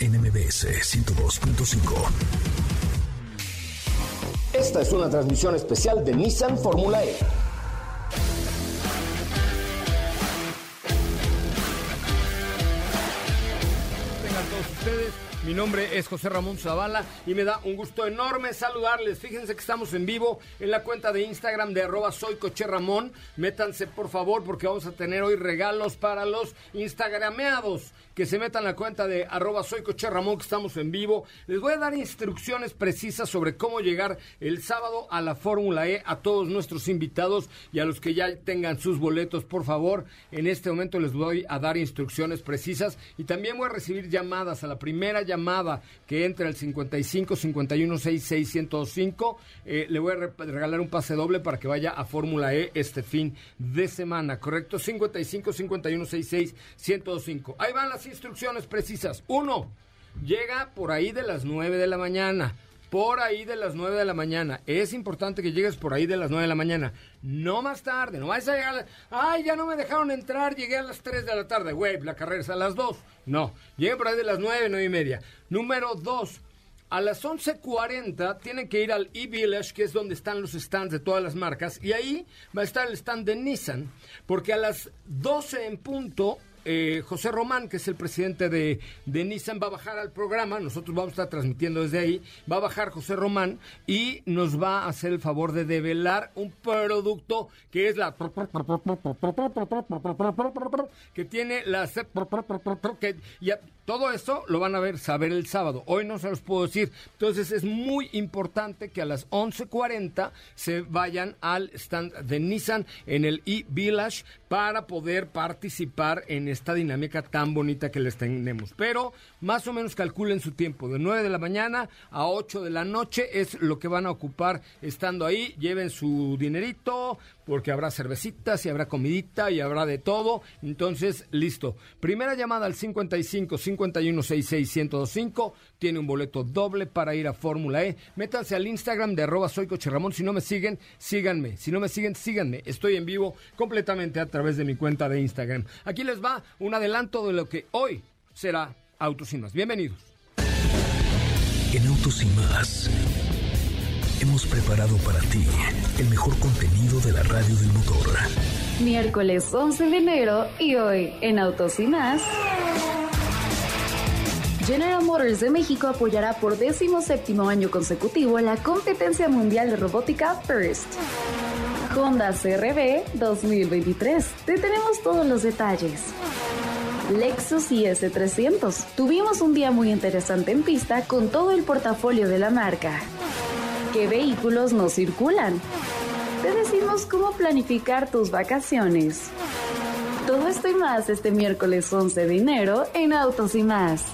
en MBS 102.5. Esta es una transmisión especial de Nissan Fórmula E. mi nombre es José Ramón Zavala y me da un gusto enorme saludarles. Fíjense que estamos en vivo en la cuenta de Instagram de arroba soy Coche Ramón. Métanse por favor porque vamos a tener hoy regalos para los instagrameados. Que se metan la cuenta de arroba soy Coche Ramón que estamos en vivo. Les voy a dar instrucciones precisas sobre cómo llegar el sábado a la Fórmula E a todos nuestros invitados y a los que ya tengan sus boletos, por favor. En este momento les voy a dar instrucciones precisas y también voy a recibir llamadas a la primera llamada que entre al 55 51 66 105, eh, le voy a regalar un pase doble para que vaya a Fórmula E este fin de semana, ¿correcto? 55 51 66 105. Ahí van las instrucciones precisas. Uno, llega por ahí de las 9 de la mañana por ahí de las 9 de la mañana. Es importante que llegues por ahí de las 9 de la mañana. No más tarde, no vas a llegar. Ay, ya no me dejaron entrar, llegué a las 3 de la tarde. Güey, la carrera es a las 2. No, llegue por ahí de las 9, 9 y media. Número 2. A las 11.40 tienen que ir al e-Village, que es donde están los stands de todas las marcas, y ahí va a estar el stand de Nissan, porque a las 12 en punto eh, José Román, que es el presidente de, de, Nissan, va a bajar al programa. Nosotros vamos a estar transmitiendo desde ahí. Va a bajar José Román y nos va a hacer el favor de develar un producto que es la. que tiene la. que ya, todo eso lo van a ver, saber el sábado. Hoy no se los puedo decir. Entonces es muy importante que a las 11.40 se vayan al stand de Nissan en el e-Village para poder participar en esta dinámica tan bonita que les tenemos. Pero más o menos calculen su tiempo. De 9 de la mañana a 8 de la noche es lo que van a ocupar estando ahí. Lleven su dinerito porque habrá cervecitas y habrá comidita y habrá de todo. Entonces, listo. Primera llamada al 55 51 66 1025. Tiene un boleto doble para ir a Fórmula E. Métanse al Instagram de arroba soy Coche Ramón. Si no me siguen, síganme. Si no me siguen, síganme. Estoy en vivo completamente a través de mi cuenta de Instagram. Aquí les va un adelanto de lo que hoy será Autos y Más. Bienvenidos. En Autos y Más hemos preparado para ti el mejor contenido de la radio del motor. Miércoles 11 de enero y hoy en Autos y Más. General Motors de México apoyará por décimo séptimo año consecutivo la competencia mundial de robótica FIRST. Honda CRB 2023. Te tenemos todos los detalles. Lexus IS300. Tuvimos un día muy interesante en pista con todo el portafolio de la marca. ¿Qué vehículos no circulan? Te decimos cómo planificar tus vacaciones. Todo esto y más este miércoles 11 de enero en Autos y más.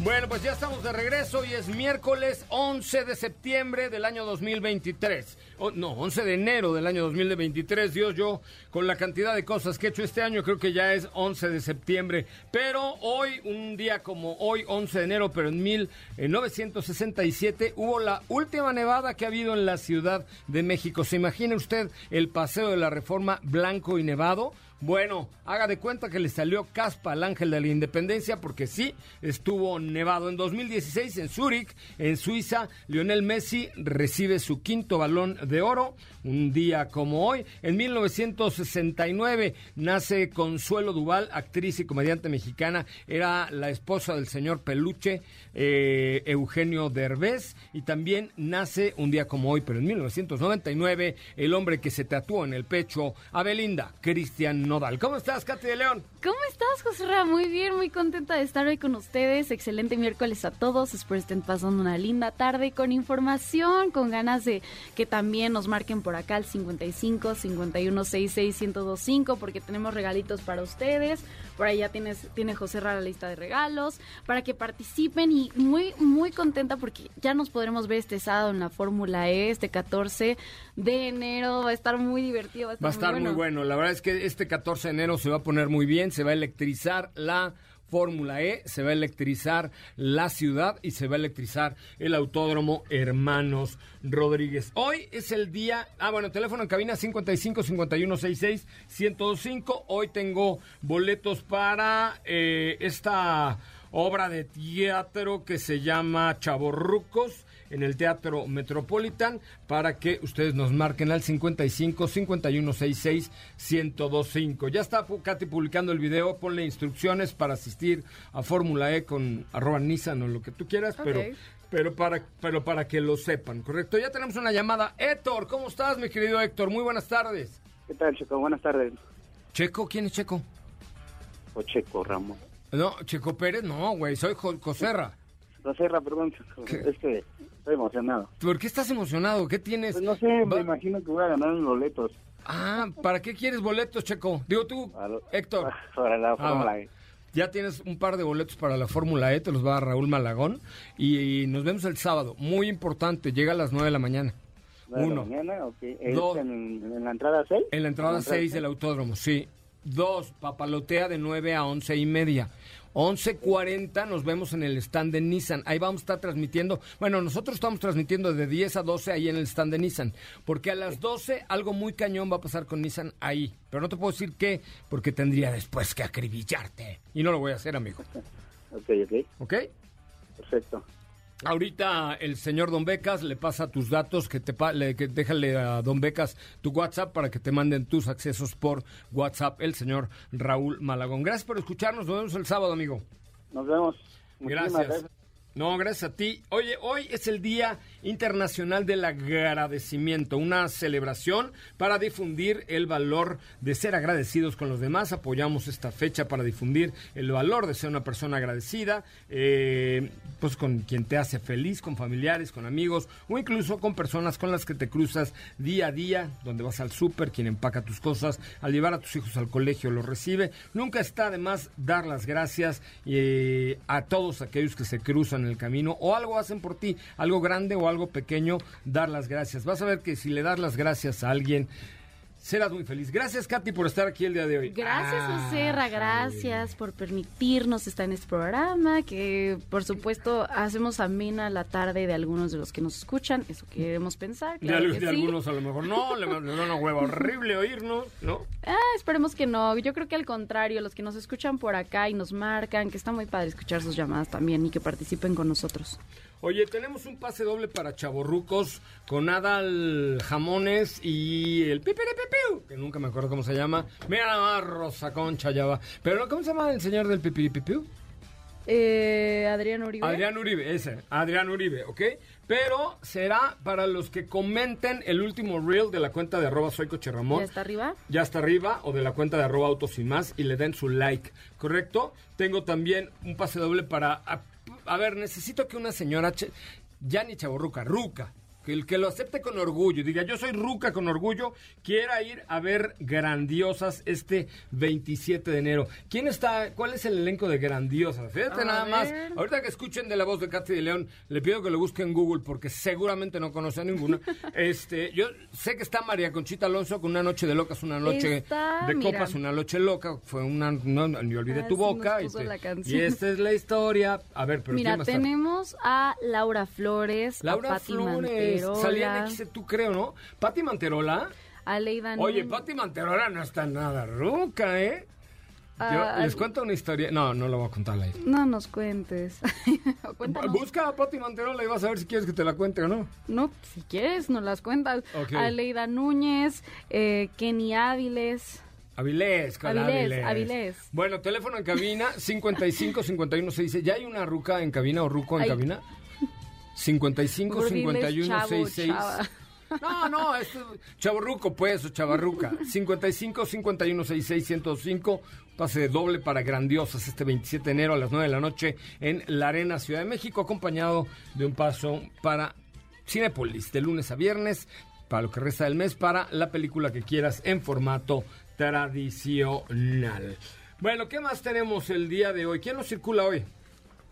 Bueno, pues ya estamos de regreso y es miércoles 11 de septiembre del año 2023. No, 11 de enero del año 2023. Dios, yo con la cantidad de cosas que he hecho este año creo que ya es 11 de septiembre. Pero hoy, un día como hoy, 11 de enero, pero en 1967 hubo la última nevada que ha habido en la Ciudad de México. ¿Se imagina usted el paseo de la reforma blanco y nevado? Bueno, haga de cuenta que le salió caspa al ángel de la independencia porque sí, estuvo nevado. En 2016 en Zúrich, en Suiza, Lionel Messi recibe su quinto balón de oro, un día como hoy. En 1969 nace Consuelo Duval, actriz y comediante mexicana. Era la esposa del señor Peluche, eh, Eugenio Derbez. Y también nace un día como hoy, pero en 1999, el hombre que se tatuó en el pecho a Belinda, Cristian Nodal. ¿Cómo estás, Katy de León? ¿Cómo estás, José Ra? Muy bien, muy contenta de estar hoy con ustedes. Excelente miércoles a todos. Espero estén pasando una linda tarde con información, con ganas de que también nos marquen por acá al 55 51 66 1025 porque tenemos regalitos para ustedes. Por ahí ya tienes, tiene José Ra la lista de regalos para que participen y muy, muy contenta porque ya nos podremos ver este sábado en la Fórmula E, este 14 de enero. Va a estar muy divertido. Va a estar, muy, bueno. La verdad es que este 14 de enero se va a poner muy bien, se va a electrizar la Fórmula E, se va a electrizar la ciudad y se va a electrizar el autódromo Hermanos Rodríguez. Hoy es el día, ah bueno, teléfono en cabina 55 51 66 105. Hoy tengo boletos para eh, esta obra de teatro que se llama Chavorrucos en el Teatro Metropolitan para que ustedes nos marquen al 55 5166 1025. Ya está Katy publicando el video, ponle instrucciones para asistir a Fórmula E con arroba Nissan o lo que tú quieras, pero pero para, pero para que lo sepan, ¿correcto? Ya tenemos una llamada. Héctor, ¿cómo estás, mi querido Héctor? Muy buenas tardes. ¿Qué tal, Checo? Buenas tardes. ¿Checo? ¿Quién es Checo? O Checo Ramos. No, Checo Pérez, no, güey, soy Joserra. Joserra, perdón, es que estoy emocionado. ¿Por qué estás emocionado? ¿Qué tienes? Pues no sé, me imagino que voy a ganar los boletos. Ah, ¿para qué quieres boletos, Checo? Digo tú, Héctor. Para la ah, Fórmula E. Ya tienes un par de boletos para la Fórmula E, te los va a dar Raúl Malagón. Y, nos vemos el sábado. Muy importante, llega a las 9 de la mañana. Uno. De la mañana, okay. en, la entrada 6? En la entrada 6 del autódromo, sí. Dos, papalotea de 9 a 11 y media. 11.40 nos vemos en el stand de Nissan. Ahí vamos a estar transmitiendo. Bueno, nosotros estamos transmitiendo de 10 a 12 ahí en el stand de Nissan. Porque a las 12 algo muy cañón va a pasar con Nissan ahí. Pero no te puedo decir qué, porque tendría después que acribillarte. Y no lo voy a hacer, amigo. Ok, ok. ¿Ok? Perfecto. Ahorita el señor Don Becas le pasa tus datos, que te le, que déjale a Don Becas tu WhatsApp para que te manden tus accesos por WhatsApp, el señor Raúl Malagón. Gracias por escucharnos, nos vemos el sábado, amigo. Nos vemos. gracias. No, gracias a ti. Oye, hoy es el Día Internacional del Agradecimiento, una celebración para difundir el valor de ser agradecidos con los demás. Apoyamos esta fecha para difundir el valor de ser una persona agradecida, eh, pues con quien te hace feliz, con familiares, con amigos o incluso con personas con las que te cruzas día a día, donde vas al súper, quien empaca tus cosas, al llevar a tus hijos al colegio los recibe. Nunca está de más dar las gracias eh, a todos aquellos que se cruzan en el camino o algo hacen por ti, algo grande o algo pequeño, dar las gracias. Vas a ver que si le das las gracias a alguien, serás muy feliz. Gracias, Katy, por estar aquí el día de hoy. Gracias, ah, Gracias por permitirnos estar en este programa, que por supuesto hacemos amena la tarde de algunos de los que nos escuchan. Eso queremos pensar. de, algunos a lo mejor no, le, da una hueva horrible oírnos, ¿no? Ah, esperemos que no. Yo creo que al contrario, los que nos escuchan por acá y nos marcan, que está muy padre escuchar sus llamadas también y que participen con nosotros. Oye, tenemos un pase doble para chavorrucos con Adal Jamones y el Pipiripipiu, que nunca me acuerdo cómo se llama. Mira nada más, Rosa Concha ya va. Pero ¿cómo se llama el señor del Pipiripipiu? Eh, Adrián Uribe. Adrián Uribe, ese, Adrián Uribe, ¿ok? Pero será para los que comenten el último reel de la cuenta de arroba soy Ramón. ¿Ya está arriba? Ya está arriba, o de la cuenta de arroba autos y más, y le den su like, ¿correcto? Tengo también un pase doble para a ver, necesito que una señora, ya ni chaborruca, ruca, que el que lo acepte con orgullo, diga yo soy ruca con orgullo, quiera ir a ver Grandiosas este 27 de enero. ¿Quién está? ¿Cuál es el elenco de Grandiosas? Fíjate nada más. Ahorita que escuchen de la voz de Katy de León, le pido que lo busquen en Google porque seguramente no conoce a ninguna. este, yo sé que está María Conchita Alonso con una noche de locas, una noche de copas, una noche loca, fue una no, me olvidé ah, tu boca y, y, esta es la historia. A ver, pero Mira, tenemos a Laura Flores, Laura a Flores. Salía en X, tú creo, ¿no? Pati Manterola. Aleida Oye, Pati Manterola no está nada ruca, ¿eh? Ah, les cuento una historia. No, no la voy a contar ahí. No nos cuentes. Busca a Pati Manterola y vas a ver si quieres que te la cuente o no. No, si quieres, nos las cuentas. Aleida Núñez, eh, Kenny Áviles. Avilés, Avilés, Avilés. Bueno, teléfono en cabina 55 51 66. ¿Ya hay una ruca en cabina o ruco en cabina? 55 51 66. No, no, es chavarruco pues, o chavarruca. 55 51 66 105. Pase doble para Grandiosas este 27 de enero a las 9 de la noche en la Arena Ciudad de México, acompañado de un paso para Cinepolis de lunes a viernes para lo que resta del mes para la película que quieras en formato tradicional. Bueno, ¿qué más tenemos el día de hoy? ¿Quién nos circula hoy?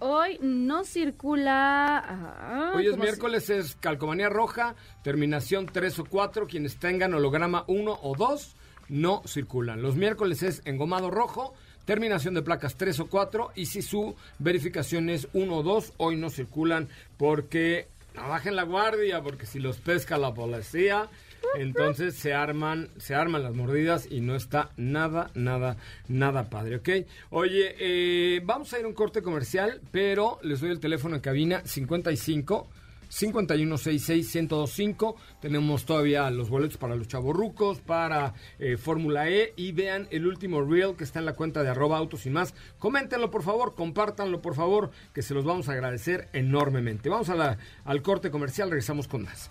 Hoy no circula. Ah, hoy es miércoles, es calcomanía roja, terminación 3 o 4. Quienes tengan holograma 1 o 2 no circulan. Los miércoles es engomado rojo, terminación de placas 3 o 4. Y si su verificación es 1 o 2, hoy no circulan porque no bajen la guardia, porque si los pesca la policía entonces se arman, se arman las mordidas y no está nada, nada, nada padre, ¿ok? Oye, eh, vamos a ir a un corte comercial, pero les doy el teléfono en cabina 55 5166-1025. Tenemos todavía los boletos para los chavorrucos, para eh, Fórmula E. Y vean el último reel que está en la cuenta de arroba autos y más. Coméntenlo, por favor, compártanlo, por favor, que se los vamos a agradecer enormemente. Vamos a la, al corte comercial, regresamos con más.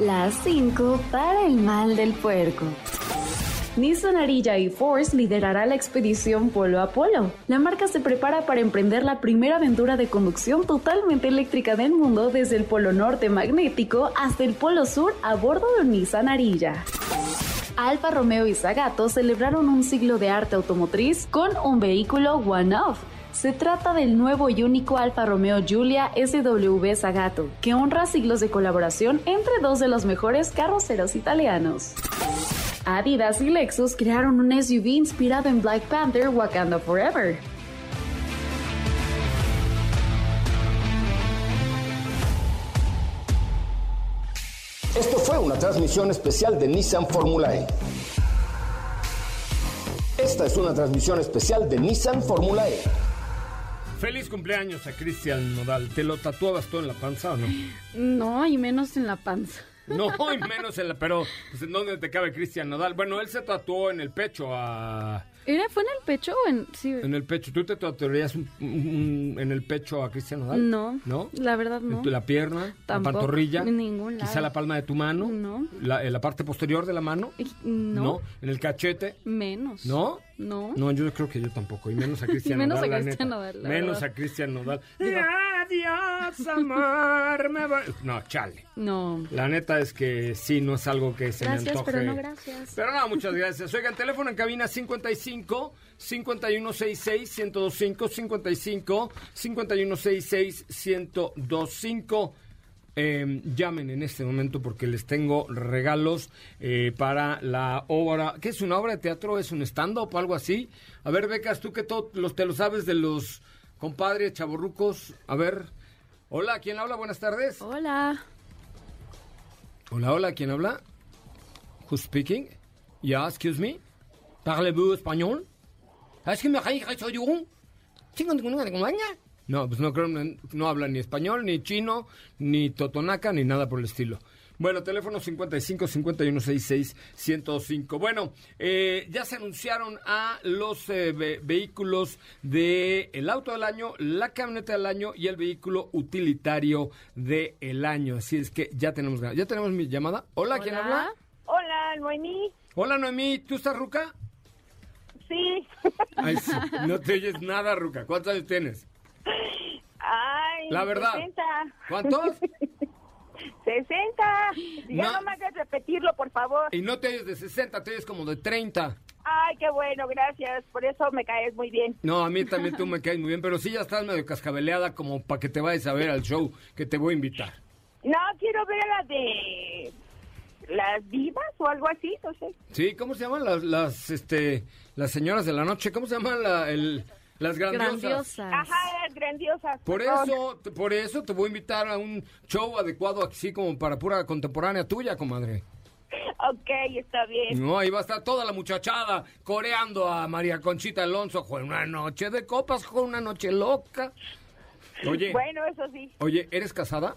Las 5 para el mal del puerco. Nissan Arilla y Force liderará la expedición Polo a Polo. La marca se prepara para emprender la primera aventura de conducción totalmente eléctrica del mundo desde el Polo Norte magnético hasta el Polo Sur a bordo de Nissan Arilla. Alfa Romeo y Zagato celebraron un siglo de arte automotriz con un vehículo one-off se trata del nuevo y único Alfa Romeo Giulia SW Zagato, que honra siglos de colaboración entre dos de los mejores carroceros italianos. Adidas y Lexus crearon un SUV inspirado en Black Panther Wakanda Forever. Esto fue una transmisión especial de Nissan Formula E. Esta es una transmisión especial de Nissan Formula E. Feliz cumpleaños a Cristian Nodal. ¿Te lo tatuabas tú en la panza o no? No, y menos en la panza. No, y menos en la... Pero, pues, ¿en dónde te cabe Cristian Nodal? Bueno, él se tatuó en el pecho a ¿Era, ¿Fue en el pecho o en...? Sí. En el pecho. ¿Tú te tatuarías en el pecho a Cristiano Nodal? No. ¿No? La verdad no. ¿En la pierna? ¿La pantorrilla? En ningún lado. ¿Quizá la palma de tu mano? No. ¿La, la parte posterior de la mano? No. ¿No? ¿En el cachete? Menos. ¿No? No. No, yo creo que yo tampoco. Y menos a Cristian menos Nodal. A Cristian Nodal menos a Cristian Nodal. Adiós, amor. Me No, chale. No. La neta es que sí, no es algo que se me antoje. pero no gracias. Pero no, muchas gracias. Oigan, teléfono en cabina 55 5166 1025 55 5166 1025 eh, llamen en este momento porque les tengo regalos eh, para la obra. ¿Qué es una obra de teatro? ¿Es un stand-up o algo así? A ver, Becas, tú que todo, los, te lo sabes de los compadres chaborrucos. A ver. Hola, ¿quién habla? Buenas tardes. Hola. Hola, hola, ¿quién habla? Who's speaking? Yeah, excuse me. ¿Parlez-vous español? ¿Es que me no, pues no creo, no habla ni español, ni chino, ni totonaca, ni nada por el estilo. Bueno, teléfono 55 51 66 105. Bueno, eh, ya se anunciaron a los eh, vehículos del el auto del año, la camioneta del año y el vehículo utilitario del año. Así es que ya tenemos ya tenemos mi llamada. Hola, ¿quién habla? Hola, Noemí. Hola, Noemí. ¿Tú estás ruca? Sí. Ay, sí. No te oyes nada, ruca. ¿Cuántos años tienes? Ay, la verdad. 60. ¿Cuántos? 60. Ya no, me hagas repetirlo, por favor. Y no te oyes de 60, te oyes como de 30. Ay, qué bueno, gracias. Por eso me caes muy bien. No, a mí también tú me caes muy bien, pero sí ya estás medio cascabeleada como para que te vayas a ver al show que te voy a invitar. No, quiero ver a la de las divas o algo así, no sé. Sí, ¿cómo se llaman las, las, este, las señoras de la noche? ¿Cómo se llama la, el, Las grandiosas. Ajá, las grandiosas. Por eso, por eso te voy a invitar a un show adecuado así como para pura contemporánea tuya, comadre. Ok, está bien. No, ahí va a estar toda la muchachada coreando a María Conchita Alonso. Fue una noche de copas, fue una noche loca. Oye, Bueno, eso sí. oye, ¿eres casada?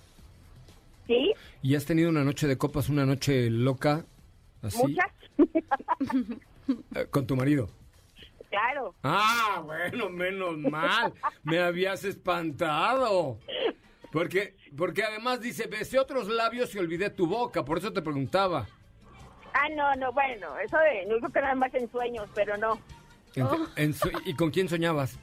¿Sí? ¿Y has tenido una noche de copas, una noche loca? Así. ¿Muchas? Eh, con tu marido. Claro. Ah, bueno, menos mal. Me habías espantado. Porque, porque además dice, besé otros labios y olvidé tu boca. Por eso te preguntaba. Ah, no, no, bueno, eso de, no creo que nada más en sueños, pero no. En- Oh. en su- ¿Y con quién soñabas?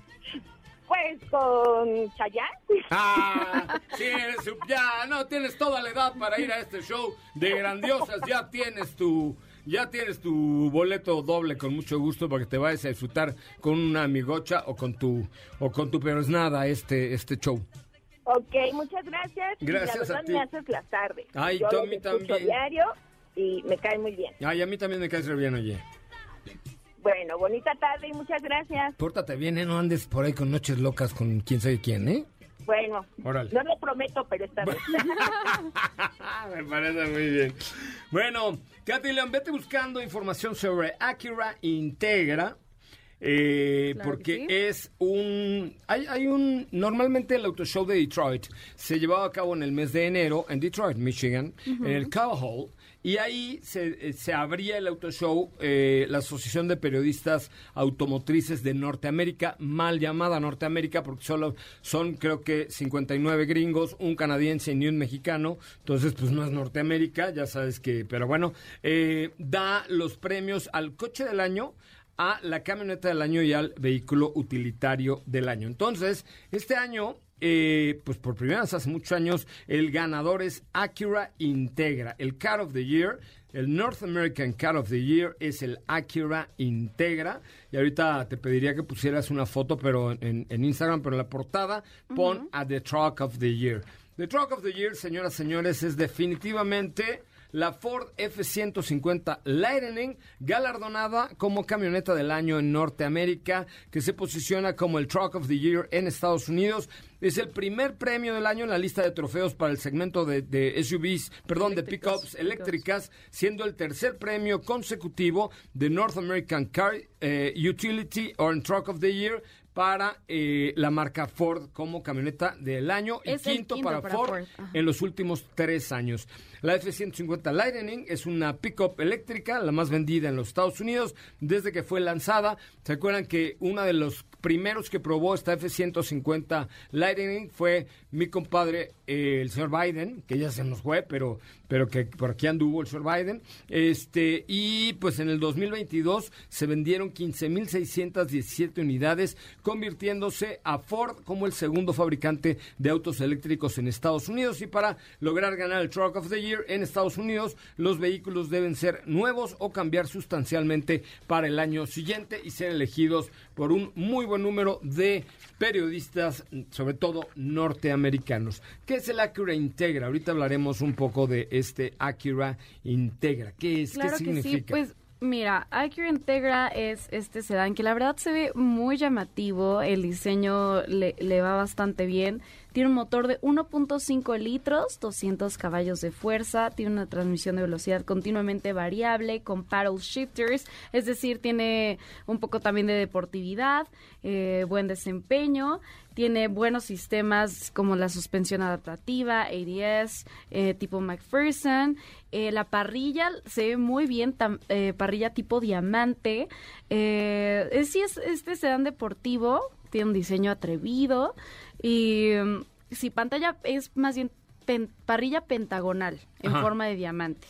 Pues con Chayanne. Ah, sí, eres ya no tienes toda la edad para ir a este show de grandiosas. Ya tienes tu, ya tienes tu boleto doble con mucho gusto para que te vayas a disfrutar con una amigocha o con tu, o con tu pero es nada este, este show. Ok, muchas gracias. Y Gracias la a ti. me haces las tardes. Ay, Yo a mí también. diario y me cae muy bien. Ay, a mí también me caes re bien, oye. Bueno, bonita tarde y muchas gracias. Pórtate bien, ¿eh? No andes por ahí con noches locas con quién sabe quién, ¿eh? Bueno, Órale. no lo prometo, pero esta vez. Me parece muy bien. Bueno, Katy León, vete buscando información sobre Acura Integra. eh, Claro porque sí. es un hay, hay un normalmente el auto show de Detroit se llevaba a cabo en el mes de enero en Detroit Michigan en el Cow Hall y ahí se, eh, se abría el auto show eh, la asociación de periodistas automotrices de Norteamérica mal llamada Norteamérica porque solo son creo que 59 gringos un canadiense y un mexicano entonces pues no es Norteamérica ya sabes que pero bueno eh, da los premios al coche del año a la camioneta del año y al vehículo utilitario del año. Entonces, este año, eh, pues por primera vez hace muchos años, el ganador es Acura Integra. El Car of the Year, el North American Car of the Year es el Acura Integra. Y ahorita te pediría que pusieras una foto, pero en, en Instagram, pero en la portada, pon a The Truck of the Year. The Truck of the Year, señoras y señores, es definitivamente la Ford F-150 Lightning, galardonada como camioneta del año en Norteamérica, que se posiciona como el Truck of the Year en Estados Unidos. Es el primer premio del año en la lista de trofeos para el segmento de, de SUVs, perdón, de pickups eléctricas, siendo el tercer premio consecutivo de North American Car eh, Utility or Truck of the Year para eh, la marca Ford como camioneta del año y Es quinto, quinto para, para Ford, en los últimos tres años. La F-150 Lightning es una pickup eléctrica, la más vendida en los Estados Unidos desde que fue lanzada. ¿Se acuerdan que uno de los primeros que probó esta F-150 Lightning fue mi compadre, eh, el señor Biden, que ya se nos fue, pero, pero que por aquí anduvo el señor Biden. Este, y pues en el 2022 se vendieron 15.617 unidades, convirtiéndose a Ford como el segundo fabricante de autos eléctricos en Estados Unidos. Y para lograr ganar el Truck of the Year en Estados Unidos, los vehículos deben ser nuevos o cambiar sustancialmente para el año siguiente y ser elegidos por un muy buen número de periodistas, sobre todo norteamericanos. ¿Qué es el Acura Integra? Ahorita hablaremos un poco de este Acura Integra. ¿Qué es? Claro ¿Qué que sí, significa? pues mira, Acura Integra es este sedán que la verdad se ve muy llamativo, el diseño le, le va bastante bien, tiene un motor de 1.5 litros, 200 caballos de fuerza, tiene una transmisión de velocidad continuamente variable con paddle shifters, es decir, tiene un poco también de deportividad, eh, buen desempeño, tiene buenos sistemas como la suspensión adaptativa, ADS, eh, tipo McPherson. Eh, la parrilla se ve muy bien, eh, parrilla tipo diamante. Sí, es este sedán deportivo, tiene un diseño atrevido. Y mm, sí, pantalla es más bien pen- parrilla pentagonal en Ajá. forma de diamante.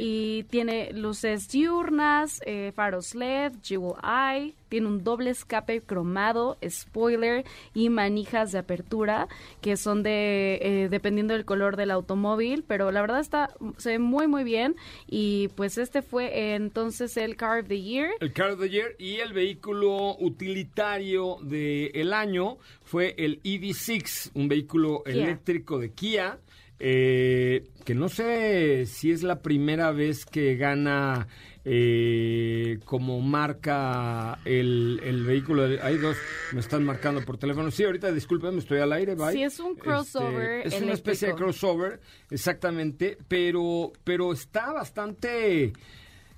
Y tiene luces diurnas, eh, faros LED, Jewel Eye, tiene un doble escape cromado, spoiler y manijas de apertura que son de eh, dependiendo del color del automóvil, pero la verdad está se ve muy muy bien y pues este fue eh, entonces el Car of the Year. El Car of the Year y el vehículo utilitario del año fue el EV6, un vehículo Kia. eléctrico de Kia. Eh, que no sé si es la primera vez que gana eh, como marca el, el, vehículo. Hay dos, me están marcando por teléfono. Sí, ahorita discúlpeme, estoy al aire. Bye. Sí, es un crossover. Este, es una especie de crossover, exactamente, pero, pero está bastante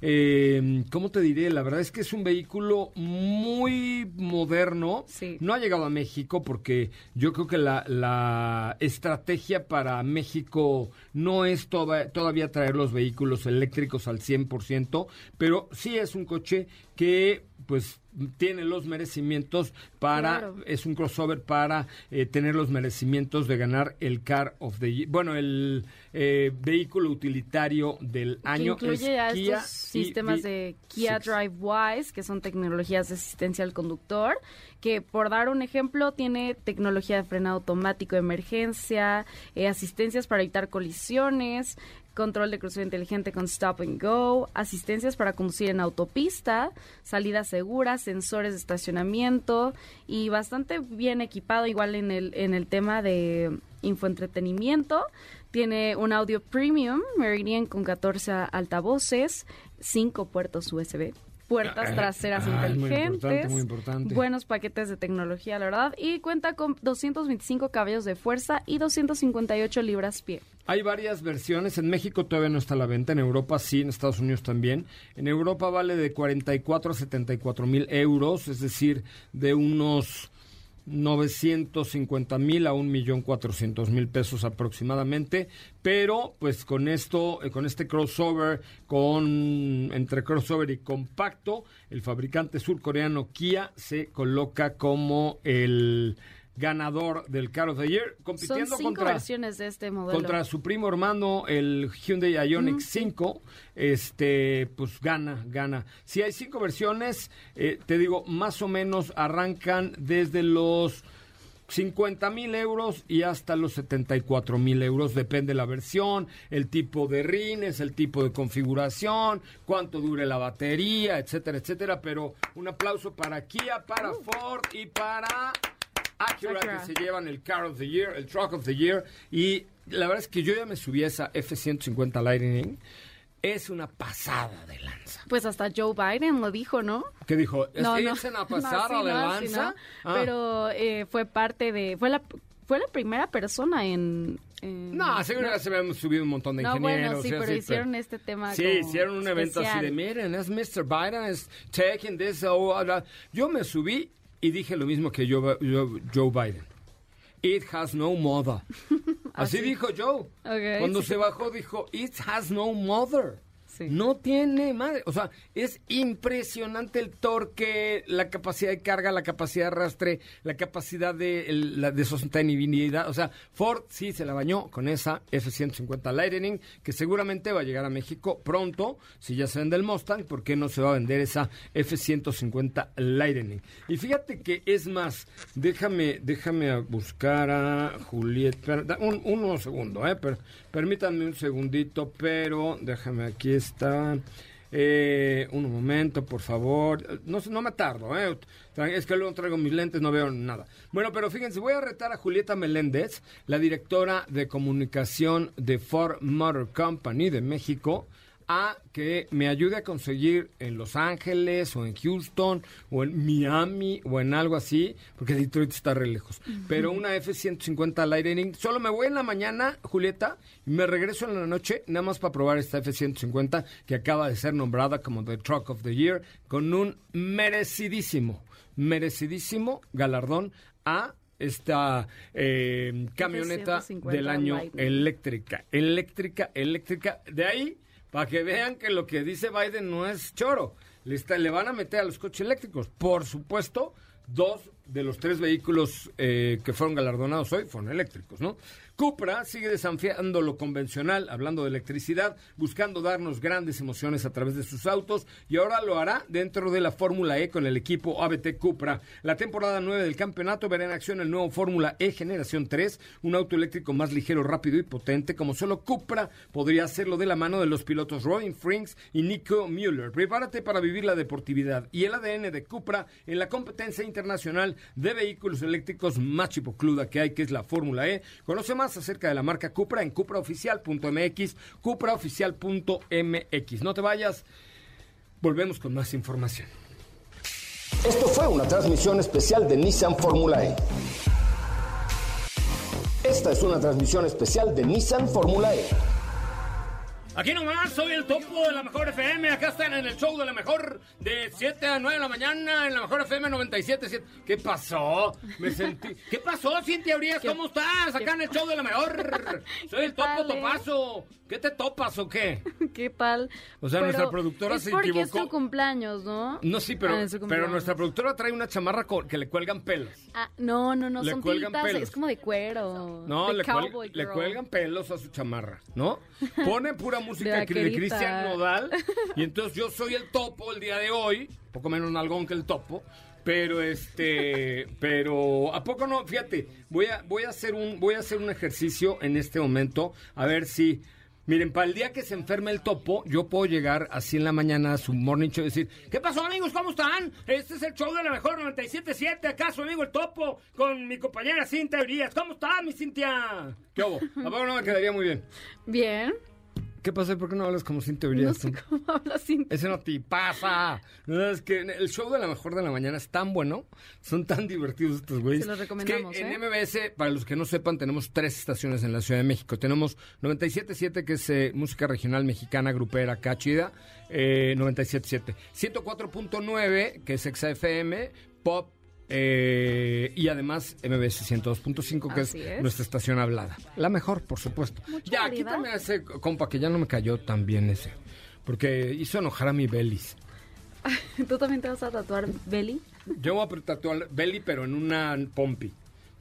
eh, ¿cómo te diré? La verdad es que es un vehículo muy moderno. No ha llegado a México porque yo creo que la, la estrategia para México no es todavía traer los vehículos eléctricos al 100%, pero sí es un coche que pues tiene los merecimientos para, es un crossover para eh, tener los merecimientos de ganar el Car of the bueno, el eh, vehículo utilitario del año. Que incluye a estos sistemas de Kia Drive Wise, que son tecnologías de asistencia al conductor, que por dar un ejemplo, tiene tecnología de frenado automático de emergencia, eh, asistencias para evitar colisiones, control de crucero inteligente con stop and go, asistencias para conducir en autopista, salida segura, sensores de estacionamiento y bastante bien equipado igual en el en el tema de infoentretenimiento. Tiene un audio premium Meridian con 14 altavoces, 5 puertos USB puertas traseras ah, inteligentes, muy importante, buenos paquetes de tecnología, la verdad, y cuenta con 225 caballos de fuerza y 258 libras pie. Hay varias versiones, en México todavía no está a la venta, en Europa sí, en Estados Unidos también. En Europa vale de 44 a 74 mil euros, es decir, de unos 950 mil a un millón cuatrocientos mil pesos aproximadamente, pero pues con esto, eh, con este crossover, con entre crossover y compacto, el fabricante surcoreano Kia se coloca como el ganador del Car of the Year, compitiendo contra, versiones de este modelo. contra su primo hermano, el Hyundai Ioniq 5, este, pues gana, gana. Si hay cinco versiones, eh, te digo, más o menos arrancan desde los 50 mil euros y hasta los 74 mil euros, depende la versión, el tipo de rines, el tipo de configuración, cuánto dure la batería, etcétera, etcétera. Pero un aplauso para Kia, para uh. Ford y para Acura, que se llevan el Car of the Year, el Truck of the Year. Y la verdad es que yo ya me subí a esa F-150 Lightning. Es una pasada de lanza. Pues hasta Joe Biden lo dijo, ¿no? ¿Qué dijo? ¿Es no, no, una pasada de lanza? Ah. Pero eh, fue parte de... Fue la, fue la primera persona en... no, seguro no. se habían subido un montón de ingenieros. No, bueno, sí, pero hicieron este tema Sí, hicieron un evento así de, miren, es Mr. Biden, es taking this, oh, yo me subí y dije lo mismo que Joe, Joe, Biden. It has no mother. Así, dijo Joe. Cuando se bajó dijo, It has no mother. No tiene madre. O sea, es impresionante el torque, la capacidad de carga, la capacidad de arrastre, la capacidad de, la, de sostenibilidad. O sea, Ford sí se la bañó con esa F-150 Lightning, que seguramente va a llegar a México pronto. Si ya se vende el Mustang, ¿por qué no se va a vender esa F-150 Lightning? Y fíjate que es más, déjame, déjame buscar a Julieta. Un, uno segundo, ¿eh? permítanme un segundito, pero déjame aquí está. Eh, un momento, por favor. No, no me tardo, ¿eh? Es que luego traigo mis lentes, no veo nada. Bueno, pero fíjense, voy a retar a Julieta Meléndez, la directora de comunicación de Ford Motor Company de México, a que me ayude a conseguir en Los Ángeles o en Houston o en Miami o en algo así, porque Detroit está re lejos. Pero una F-150 Lightning, solo me voy en la mañana, Julieta, y me regreso en la noche, nada más para probar esta F-150 que acaba de ser nombrada como The Truck of the Year, con un merecidísimo, merecidísimo galardón a esta eh, camioneta del año eléctrica, eléctrica, eléctrica. De ahí para que vean que lo que dice Biden no es choro. Le, van a meter a los coches eléctricos. Por supuesto, dos de los tres vehículos eh, que fueron galardonados hoy fueron eléctricos, ¿no? Cupra sigue desafiando lo convencional, hablando de electricidad, buscando darnos grandes emociones a través de sus autos y ahora lo hará dentro de la Fórmula E con el equipo ABT Cupra. La temporada 9 del campeonato verá en acción el nuevo Fórmula E Generación 3, un auto eléctrico más ligero, rápido y potente, como solo Cupra podría hacerlo de la mano de los pilotos Robin Frings y Nico Müller. Prepárate para vivir la deportividad y el ADN de Cupra en la competencia internacional de vehículos eléctricos más chipocluda que hay, que es la Fórmula E. Conoce más acerca de la marca Cupra en cupraoficial.mx, cupraoficial.mx. No te vayas, volvemos con más información. Esto fue una transmisión especial de Nissan Fórmula E. Esta es una transmisión especial de Nissan Fórmula E. Aquí nomás, soy el topo de la mejor FM. Acá están en el show de la mejor de 7 a 9 de la mañana en la mejor FM 97.7. ¿Qué pasó? Me sentí. ¿Qué pasó, Cintia Urias? ¿Cómo estás? Acá en el show de la mejor. Soy el topo topazo. ¿Qué te topas o qué? ¿Qué tal? O sea, nuestra productora es se porque equivocó. es tu cumpleaños, ¿no? No, sí, pero, Ah, pero nuestra productora trae una chamarra que le cuelgan pelos. Ah, no, no, no, Le son cuelgan tiritas, pelos. es como de cuero. No, de le, cuel- le cuelgan pelos a su chamarra, ¿no? Pone pura música de. Cristian Nodal. Y entonces yo soy el topo el día de hoy, poco menos nalgón que el topo. Pero este, pero a poco no, fíjate, voy a voy a hacer un voy a hacer un ejercicio en este momento a ver si Miren, para el día que se enferme el topo, yo puedo llegar así en la mañana a su morning show y decir, ¿qué pasó amigos? ¿Cómo están? Este es el show de la mejor 97.7, acá su amigo el topo, con mi compañera Cintia Urias. ¿Cómo está mi Cintia? ¿Qué hubo? ¿A poco no me quedaría muy bien? Bien. ¿Qué pasó? ¿Por qué no hablas como Cintia No Urias? sé cómo hablas sin... Ese no te pasa. No, es que el show de la mejor de la mañana es tan bueno, son tan divertidos estos güeyes. Se los recomendamos, Es que ¿eh? en MBS, para los que no sepan, tenemos tres estaciones en la Ciudad de México. Tenemos 97.7, que es eh, música regional mexicana, grupera, acá chida. Eh, 97.7. 104.9, que es XFM, pop. Eh, y además MBS 102.5, que es, nuestra estación hablada. La mejor, por supuesto. Mucha ya, variedad. quítame a ese compa que ya no me cayó tan bien ese. Porque hizo enojar a mi Belis. ¿Tú también te vas a tatuar Belly? Yo voy a tatuar Belly, pero en una pompi.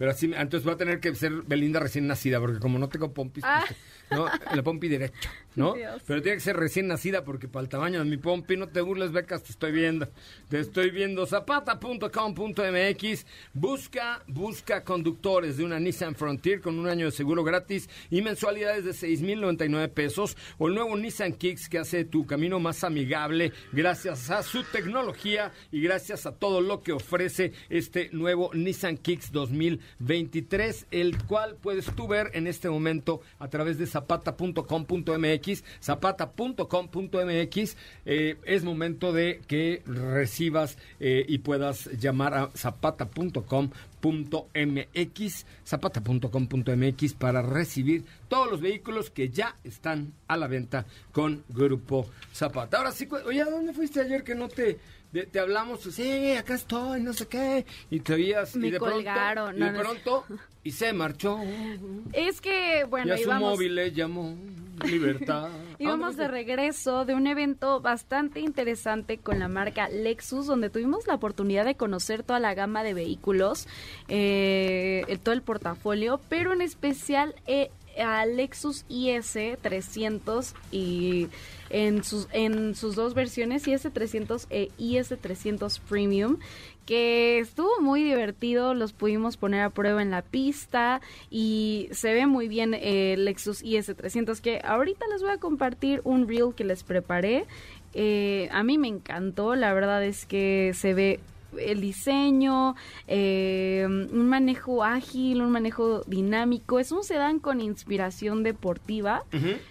Pero así, entonces va a tener que ser Belinda recién nacida, porque como no tengo pompis, Ah. pues, no, la pompi derecha, ¿no? Dios. Pero tiene que ser recién nacida, porque para el tamaño de mi pompi, no te burles, becas, te estoy viendo. Te estoy viendo. Zapata.com.mx. Busca, busca conductores de una Nissan Frontier con un año de seguro gratis y mensualidades de 6,099 pesos. O el nuevo Nissan Kicks que hace tu camino más amigable gracias a su tecnología y gracias a todo lo que ofrece este nuevo Nissan Kicks 2023, el cual puedes tú ver en este momento a través de zapata.com.mx, zapata.com.mx. Eh, es momento de que recibas eh, y puedas llamar a zapata.com.mx, zapata.com.mx para recibir todos los vehículos que ya están a la venta con Grupo Zapata. Ahora sí, oye, ¿a dónde fuiste ayer que no te... de- te hablamos, sí, acá estoy, no sé qué, y te oías, Me y de colgaron, pronto, y de no pronto, y se marchó, Es que, bueno, y a su íbamos, móvil le llamó Libertad. íbamos de ¿A dónde regreso de un evento bastante interesante con la marca Lexus, donde tuvimos la oportunidad de conocer toda la gama de vehículos, eh, todo el portafolio, pero en especial eh, a Lexus IS 300 y en sus, en sus dos versiones, IS 300 e IS 300 Premium, que estuvo muy divertido, los pudimos poner a prueba en la pista y se ve muy bien eh, el Lexus IS300 que ahorita les voy a compartir un reel que les preparé. Eh, a mí me encantó, la verdad es que se ve el diseño, eh, un manejo ágil, un manejo dinámico. Es un sedán con inspiración deportiva.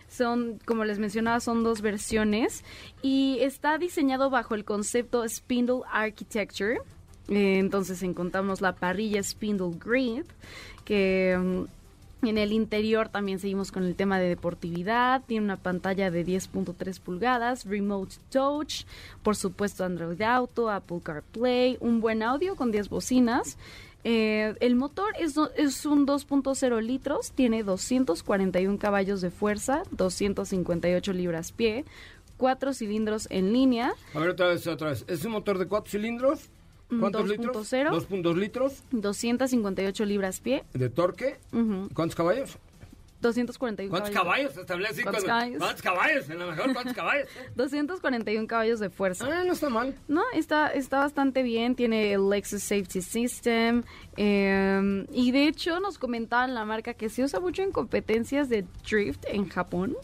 Son, como les mencionaba, son dos versiones y está diseñado bajo el concepto Spindle Architecture. Eh, entonces encontramos la parrilla Spindle Grid, que mm, en el interior también seguimos con el tema de deportividad. Tiene una pantalla de 10.3 pulgadas, Remote Touch, por supuesto Android Auto, Apple CarPlay, un buen audio con 10 bocinas. Eh, el motor es, es un 2.0 litros, tiene 241 caballos de fuerza, 258 libras pie, cuatro cilindros en línea, A ver, otra vez, otra vez. ¿Es un motor de cuatro cilindros? Mm, ¿Cuántos 2.0. litros? 2.2 litros 258 libras pie. de torque. Ujú. ¿Cuántos caballos? 241 ¿Cuántos caballos? Establece ¿Cuántos caballos? ¿Cuántos caballos? En lo mejor, ¿cuántos caballos? 241 caballos de fuerza. Ah, no está mal. No, está, está bastante bien, tiene el Lexus Safety System eh, y de hecho nos comentaban la marca que se usa mucho en competencias de drift en Japón.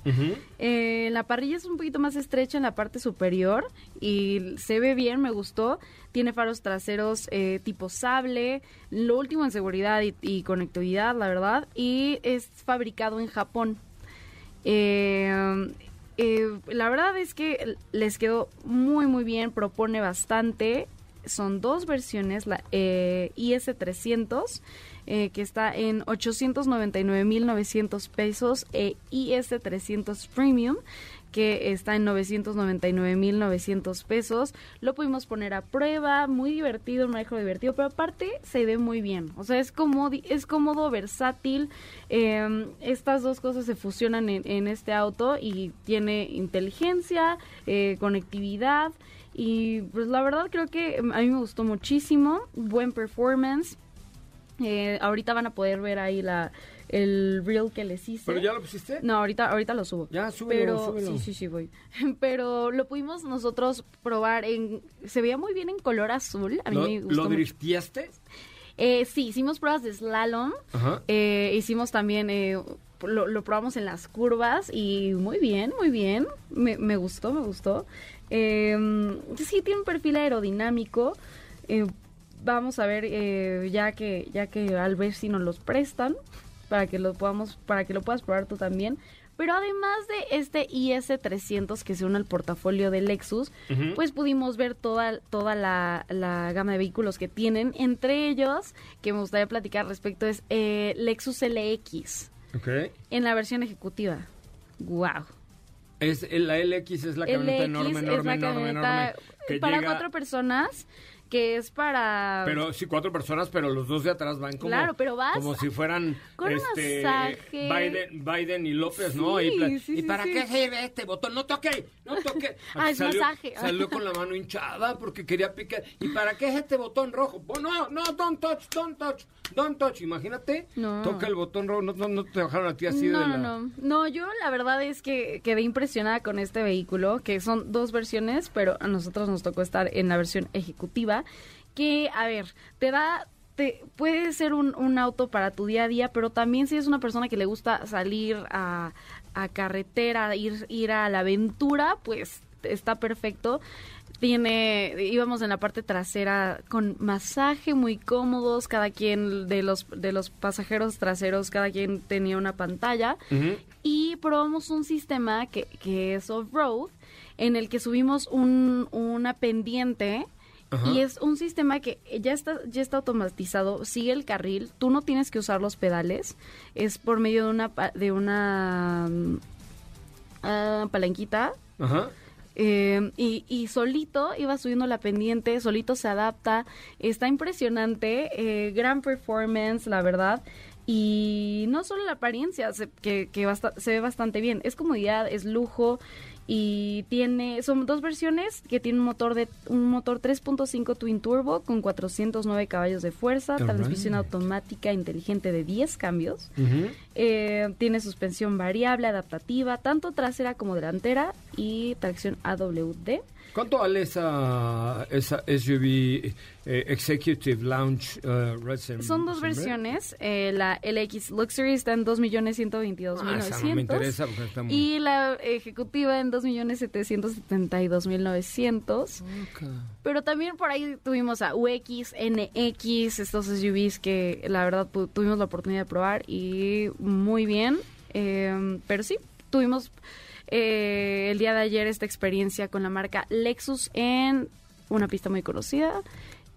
Eh, la parrilla es un poquito más estrecha en la parte superior y se ve bien, me gustó. Tiene faros traseros eh, tipo sable, lo último en seguridad y, conectividad, la verdad, y es fabricado en Japón. Eh, eh, la verdad es que les quedó muy muy bien, propone bastante. Son dos versiones, la eh, IS300 eh, que está en 899.900 pesos e IS300 Premium que está en 999.900 pesos. Lo pudimos poner a prueba, muy divertido, un manejo divertido, pero aparte se ve muy bien. O sea, es cómodo, es cómodo versátil. Eh, estas dos cosas se fusionan en, en este auto y tiene inteligencia, eh, conectividad. Y pues la verdad creo que a mí me gustó muchísimo. Buen performance. Eh, ahorita van a poder ver ahí la el reel que les hice. ¿Pero ya lo pusiste? No, ahorita, ahorita lo subo. Ya, súbelo, Pero, súbelo. sí, sí, sí, voy. Pero lo pudimos nosotros probar en... Se veía muy bien en color azul. A mí ¿Lo, me gustó ¿lo mucho. drifteaste? Eh, sí, hicimos pruebas de slalom. Ajá. Eh, hicimos también... eh, lo, lo probamos en las curvas y muy bien, muy bien. Me, me gustó, me gustó. Eh, sí, tiene un perfil aerodinámico. Eh, vamos a ver eh, ya que ya que al ver si nos los prestan para que lo podamos para que lo puedas probar tú también pero además de este IS300 que se une al portafolio de Lexus, pues pudimos ver toda, toda la, la gama de vehículos que tienen. Entre ellos, que me gustaría platicar respecto, es eh, Lexus LX en la versión ejecutiva. ¡Wow! Es, la LX es la camioneta enorme, es enorme, la enorme, camioneta enorme. Para llega- cuatro personas, que es para... Pero sí, cuatro personas, pero los dos de atrás van como... Claro, pero vas Como si fueran... con este, masaje. Biden, Biden y López, ¿no? Y pla- sí, ¿y sí, para qué sirve este botón? No toque, no toque. Ah, es salió, masaje. Salió con la mano hinchada porque quería picar. ¿Y para qué es este botón rojo? No, no, don't touch, don't touch, don't touch. Imagínate, No. toca el botón rojo. No, no, no te bajaron a ti así no, de la... no, no. No, yo la verdad es que quedé impresionada con este vehículo, que son dos versiones, pero a nosotros nos tocó estar en la versión ejecutiva, que, a ver, te da... Te, puede ser un, un auto para tu día a día, pero también si es una persona que le gusta salir a, a carretera, ir, ir a la aventura, pues está perfecto. Tiene, íbamos en la parte trasera con masaje muy cómodos, cada quien de los de los pasajeros traseros, cada quien tenía una pantalla y probamos un sistema que, que es off-road en el que subimos un, una pendiente Ajá. y es un sistema que ya está ya está automatizado, sigue el carril, tú no tienes que usar los pedales, es por medio de una de una ah, palanquita Ajá. eh, y, y solito iba subiendo la pendiente, solito se adapta, está impresionante, eh, gran performance, la verdad. Y no solo la apariencia, se, que, que basta- se ve bastante bien, es comodidad, es lujo y tiene, son dos versiones que tienen un motor de un motor 3.5 Twin Turbo con 409 caballos de fuerza, transmisión automática inteligente de 10 cambios. Eh, tiene suspensión variable, adaptativa, tanto trasera como delantera y tracción AWD. ¿Cuánto vale esa, esa SUV eh, Executive Lounge Red Sem- Son dos versiones. eh, la LX Luxury está en 2.122.900. Ah, esa no me interesa porque está muy... Y la ejecutiva en 2.772.900. Ok. Pero también por ahí tuvimos a UX, NX, estos SUVs que la verdad tuvimos la oportunidad de probar y muy bien. Eh, pero sí, tuvimos eh, el día de ayer esta experiencia con la marca Lexus en una pista muy conocida.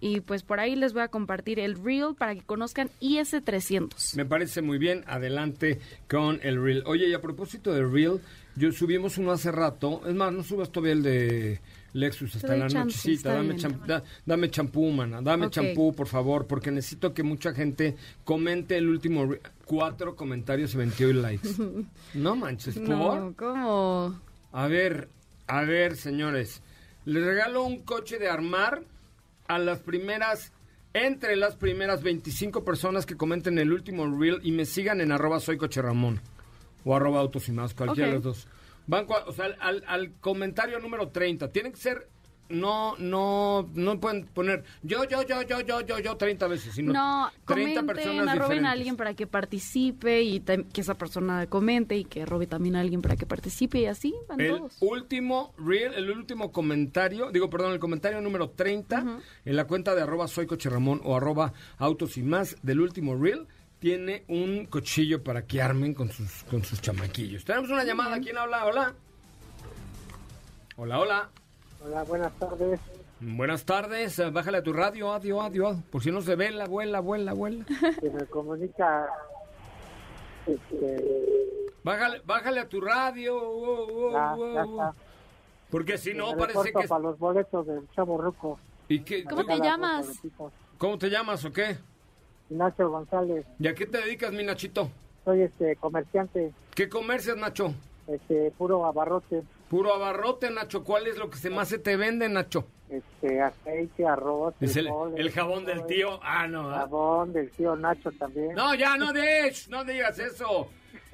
Y pues por ahí les voy a compartir el reel para que conozcan IS300. Me parece muy bien. Adelante con el Reel. Oye, y a propósito del Reel, yo subimos uno hace rato. Es más, no subas todavía el de Lexus hasta la nochecita. Dame, champ- da- dame champú, mana. Dame champú, por favor, porque necesito que mucha gente comente el último Reel. Cuatro comentarios y 28 likes. no manches, ¿por? No, ¿cómo? A ver, a ver, señores. Les regalo un coche de armar a las primeras, entre las primeras 25 personas que comenten el último reel y me sigan en arroba soy coche Ramón. o arroba autos y más, cualquiera de los dos. Van, o sea, al, al comentario número 30, tienen que ser no, no, no pueden poner yo, yo, yo, yo, yo, yo, yo 30 veces, sino no, 30 personas arroben a alguien para que participe y que esa persona comente y que robe también a alguien para que participe y así van el último reel, el último comentario, digo, perdón, el comentario número 30 en la cuenta de arroba soy coche Ramón o arroba autos y más del último reel tiene un cuchillo para que armen con sus, con sus chamaquillos. Tenemos una llamada, ¿quién habla? Hola. Hola, hola. Hola, buenas tardes. Buenas tardes, eh, bájale a tu radio, adiós, adiós, por si no se ve la vuela, vuela, vuela. Que me comunica... Este... Bájale, bájale a tu radio, porque si no parece que... para los boletos del Chavo Ruco. ¿Y qué, ¿Cómo te llamas? ¿Cómo te llamas o qué? Nacho González. ¿Y a qué te dedicas, mi Nachito? Soy este comerciante. ¿Qué comercias, Nacho? Este, puro abarrote. Puro abarrote, Nacho. ¿Cuál es lo que se más se te vende, Nacho? Este, aceite, arroz. Es el, jabón del tío. Ah, no. ¿ah? Jabón del tío Nacho también. No, ya, no digas, no digas eso.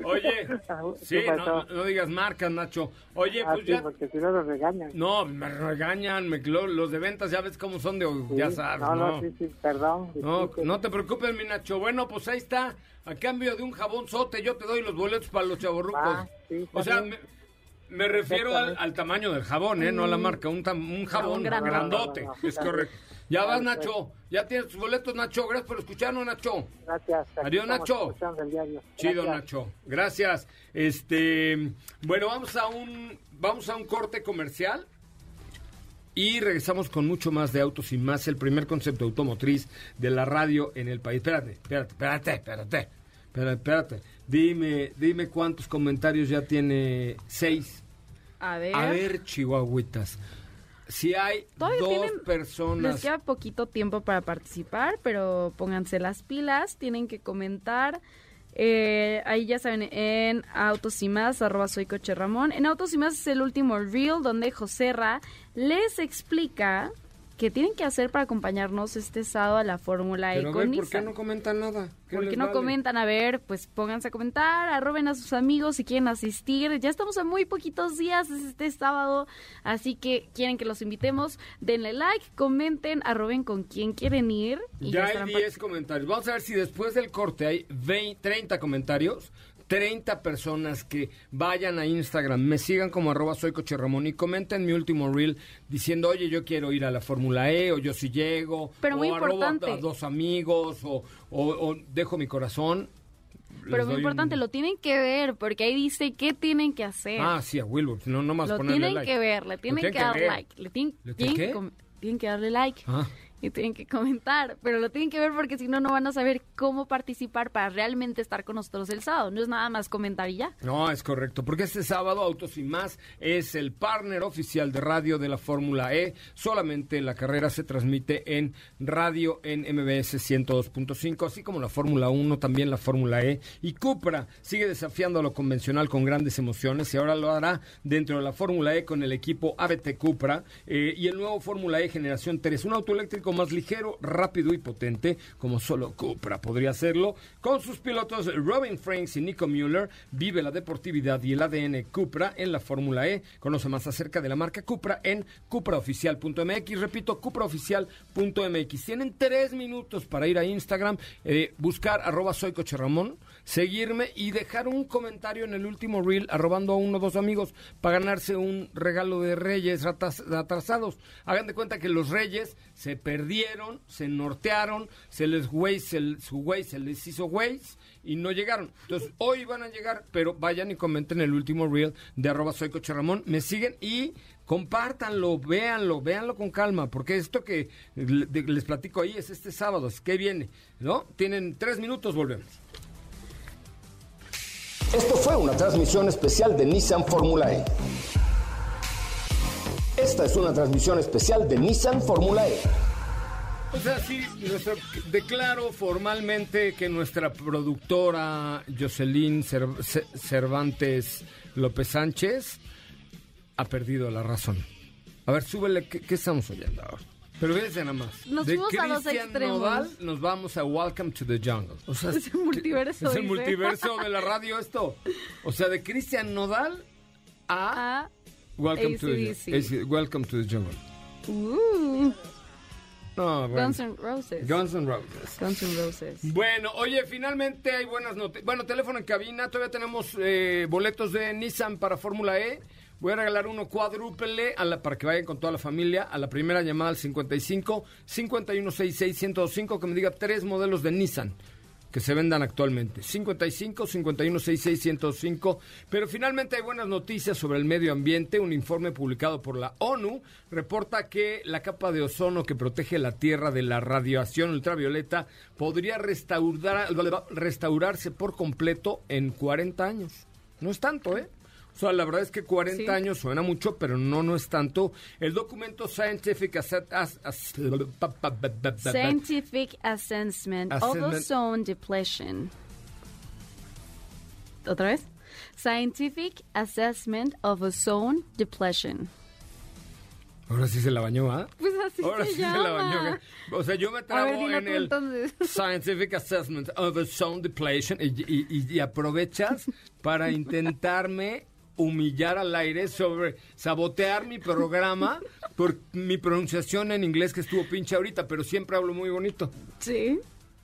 Oye, sí, no, digas marcas, Nacho. Oye, ah, pues ya. porque si no los regañan. No, me regañan, me, los de ventas ya ves cómo son de, ya sabes. No, no, sí, sí, perdón. No, no te preocupes, mi Nacho. Bueno, pues ahí está. A cambio de un jabón sote, yo te doy los boletos para los chavorrucos. Ah, sí, o sea, me refiero al, tamaño del jabón, ¿eh? No a la mm. marca. Un, un jabón grandote. es correcto. Ya vas, Nacho. Ya tienes tus boletos, Nacho. Gracias por escucharnos, Nacho. Gracias. Adiós, Nacho. Chido, Nacho. Gracias. Este, bueno, vamos a un vamos a un corte comercial y regresamos con mucho más de autos y más el primer concepto automotriz de la radio en el país. Espérate, espérate, espérate, espérate. Espérate, espérate. Dime, dime cuántos comentarios ya tiene. Seis. A ver. A ver, chihuahuitas. Si hay dos personas. Les queda poquito tiempo para participar, pero pónganse las pilas, tienen que comentar. Eh, ahí ya saben, en Autos y Más, arroba soy Coche Ramón. En Autos y Más es el último reel donde Joserra les explica ¿Qué tienen que hacer para acompañarnos este sábado a la Fórmula E con ¿Por qué no comentan nada? ¿Por qué no comentan? A ver, pues pónganse a comentar, arroben a sus amigos si quieren asistir. Ya estamos a muy poquitos días, es este sábado, así que quieren que los invitemos, denle like, comenten, arroben con quién quieren ir. Y ya, hay 10 comentarios. Vamos a ver si después del corte hay 20, 30 comentarios 30 personas que vayan a Instagram, me sigan como arroba soy coche Ramón y comenten mi último reel diciendo, oye, yo quiero ir a la Fórmula E, o yo si llego, Pero muy o importante. a dos amigos, o, o, dejo mi corazón. Pero muy importante, lo tienen que ver, porque ahí dice qué tienen que hacer. Ah, sí, a Wilbur, no, no más lo tienen que ver, le tienen, que, dar like. Le tienen, tienen que darle like. Ah tienen que comentar, pero lo tienen que ver porque si no, no van a saber cómo participar para realmente estar con nosotros el sábado. No es nada más comentar y ya. No, es correcto, porque este sábado Autos y Más es el partner oficial de radio de la Fórmula E. Solamente la carrera se transmite en radio en MBS 102.5, así como la Fórmula 1, también la Fórmula E. Y Cupra sigue desafiando a lo convencional con grandes emociones y ahora lo hará dentro de la Fórmula E con el equipo ABT Cupra eh, y el nuevo Fórmula E Generación 3, un auto eléctrico más ligero, rápido y potente, como solo Cupra podría hacerlo. Con sus pilotos Robin Franks y Nico Mueller, vive la deportividad y el ADN Cupra en la Fórmula E. Conoce más acerca de la marca Cupra en cupraoficial.mx. Repito, cupraoficial.mx. Tienen tres minutos para ir a Instagram, eh, buscar arroba soy seguirme y dejar un comentario en el último reel arrobando a uno o dos amigos para ganarse un regalo de reyes atrasados. Hagan de cuenta que los reyes se perdieron, se nortearon, se les güey, su güey se les hizo güey y no llegaron. Entonces, hoy van a llegar, pero vayan y comenten el último reel de arroba soy coche Ramón, me siguen y compártanlo, véanlo, véanlo con calma, porque esto que les platico ahí es este sábado, es que viene, ¿no? Tienen tres minutos, volvemos. Esto fue una transmisión especial de Nissan Fórmula E. Esta es una transmisión especial de Nissan Fórmula E. O sea, sí, declaro formalmente que nuestra productora Jocelyn Cervantes López Sánchez ha perdido la razón. A ver, súbele, ¿qué, estamos oyendo ahora? Pero fíjense nada más. Nos de fuimos a los Cristian extremos. Nodal nos vamos a Welcome to the Jungle. O sea, Es el multiverso, Es el dice. multiverso de la radio esto. O sea, de Cristian Nodal a Ah, Welcome, to the, Welcome to the Jungle. uh, No, bueno. Guns N' Roses. Guns N' Roses. Guns N' Roses. Bueno, oye, finalmente hay buenas noticias. Bueno, teléfono en cabina, todavía tenemos eh, boletos de Nissan para Fórmula E. Voy a regalar uno cuádruple a la, para que vayan con toda la familia. A la primera llamada al 55 5166 1025 que me diga tres modelos de Nissan que se vendan actualmente. 55 5166 1025. Pero finalmente hay buenas noticias sobre el medio ambiente. Un informe publicado por la ONU reporta que la capa de ozono que protege la Tierra de la radiación ultravioleta podría restaurar, restaurarse por completo en 40 años. No es tanto, ¿eh? O sea, la verdad es que 40 Sí. años suena mucho, pero no, no es tanto. El documento Scientific Asset... as- as- Scientific Assessment of Assessment. Ozone Depletion. ¿Otra vez? Scientific Assessment of Ozone Depletion. Ahora sí se la bañó, ¿ah? Pues así Ahora se sí llama. se la bañó. ¿eh? O sea, yo me A ver, en el entonces. Scientific Assessment of Sound Depletion y, y- y- y aprovechas para intentarme humillar al aire sobre sabotear mi programa por mi pronunciación en inglés que estuvo pinche ahorita, pero siempre hablo muy bonito. Sí.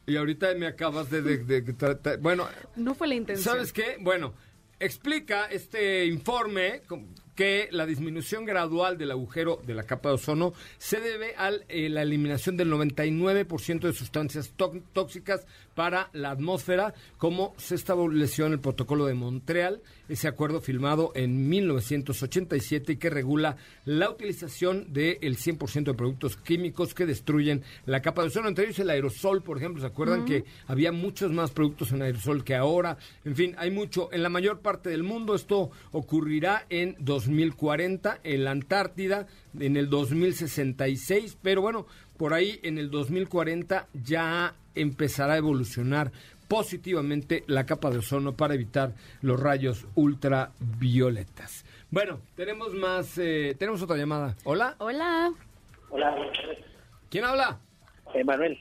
Y ahorita me acabas de... de- de- bueno, No fue la intención. ¿Sabes qué? Bueno, explica este informe que la disminución gradual del agujero de la capa de ozono se debe a la eliminación del 99% de sustancias tó- tóxicas para la atmósfera, como se estableció en el protocolo de Montreal, ese acuerdo firmado en 1987 y que regula la utilización del 100% de productos químicos que destruyen la capa de ozono, entre ellos el aerosol, por ejemplo, ¿se acuerdan que había muchos más productos en aerosol que ahora? En fin, hay mucho. En la mayor parte del mundo esto ocurrirá en 2040, en la Antártida en el 2066, pero bueno, por ahí en el 2040 ya empezará a evolucionar positivamente la capa de ozono para evitar los rayos ultravioletas. Bueno, tenemos más, eh, tenemos otra llamada. Hola, Hola. Hola, ¿quién habla? Emanuel.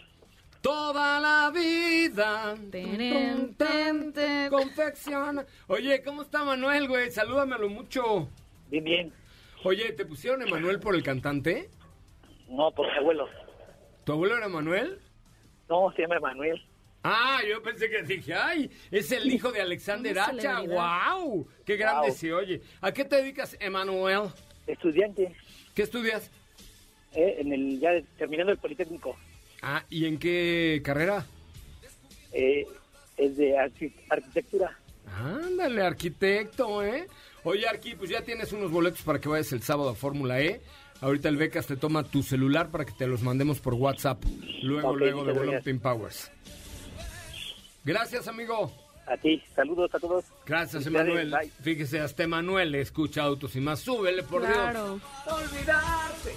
Toda la vida. Teren, ten, ten. Confecciona. Oye, ¿cómo está Manuel, güey? Salúdamelo mucho. Bien, bien. Oye, ¿te pusieron Emanuel por el cantante? No, por mi abuelo. ¿Tu abuelo era Manuel? No, se llama Emanuel. Ah, yo pensé que dije, ay, es el hijo de Alexander Hacha. ¡Wow! ¡Qué grande Wow. se oye! ¿A qué te dedicas, Emanuel? Estudiante, ¿Qué estudias? eh, en el, ya terminando el Politécnico. Ah, ¿y en qué carrera? Eh, es de arqui- arquitectura. Ándale, arquitecto, ¿eh? Oye, Arqui, pues ya tienes unos boletos para que vayas el sábado a Fórmula E. Ahorita el Becas te toma tu celular para que te los mandemos por WhatsApp. Luego, luego de. Pin Powers. Gracias, amigo. A ti, saludos a todos. Gracias, Emanuel. Fíjese, hasta Emanuel escucha autos y más. Súbele, por Claro. Dios. Olvidarte.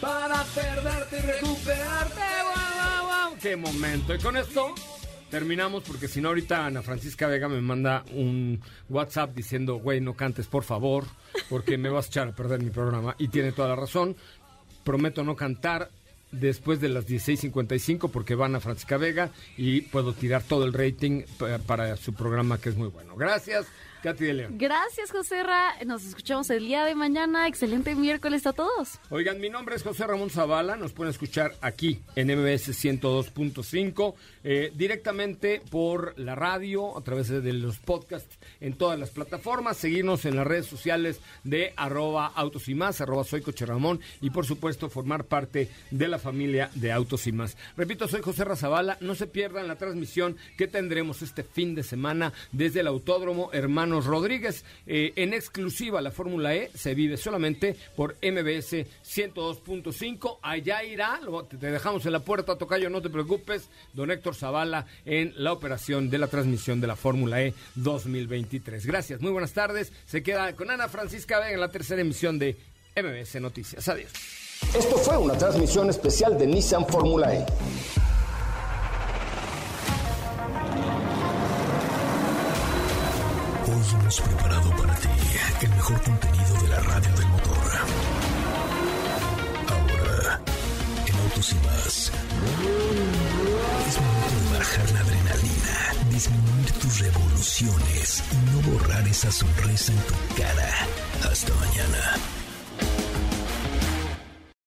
Para perderte y recuperarte. Guau, guau, guau. Qué momento. Y con esto terminamos porque si no ahorita Ana Francisca Vega me manda un WhatsApp diciendo, güey, no cantes, por favor, porque me vas a echar a perder mi programa. Y tiene toda la razón. Prometo no cantar después de las 16.55 porque van a Francisca Vega y puedo tirar todo el rating pa- para su programa que es muy bueno. Gracias, Katy de León. Gracias, José Ra. Nos escuchamos el día de mañana. Excelente miércoles a todos. Oigan, mi nombre es José Ramón Zavala, nos pueden escuchar aquí en MBS 102.5, eh, directamente por la radio, a través de los podcasts en todas las plataformas, seguirnos en las redes sociales de arroba autos y más, arroba soy Coche Ramón y por supuesto formar parte de la familia de Autos y más. Repito, soy José Razabala, no se pierdan la transmisión que tendremos este fin de semana desde el Autódromo Hermanos Rodríguez. Eh, en exclusiva la Fórmula E se vive solamente por MBS 102.5. Allá irá, te dejamos en la puerta, Tocayo, no te preocupes, don Héctor Zavala en la operación de la transmisión de la Fórmula E 2023. Gracias, muy buenas tardes. Se queda con Ana Francisca Vega en la tercera emisión de MBS Noticias. Adiós. Esto fue una transmisión especial de Nissan Formula E. Hoy hemos preparado para ti el mejor contenido de la radio del motor. Ahora, en Autos y más, es momento de bajar la adrenalina, disminuir tus revoluciones y no borrar esa sonrisa en tu cara. Hasta mañana.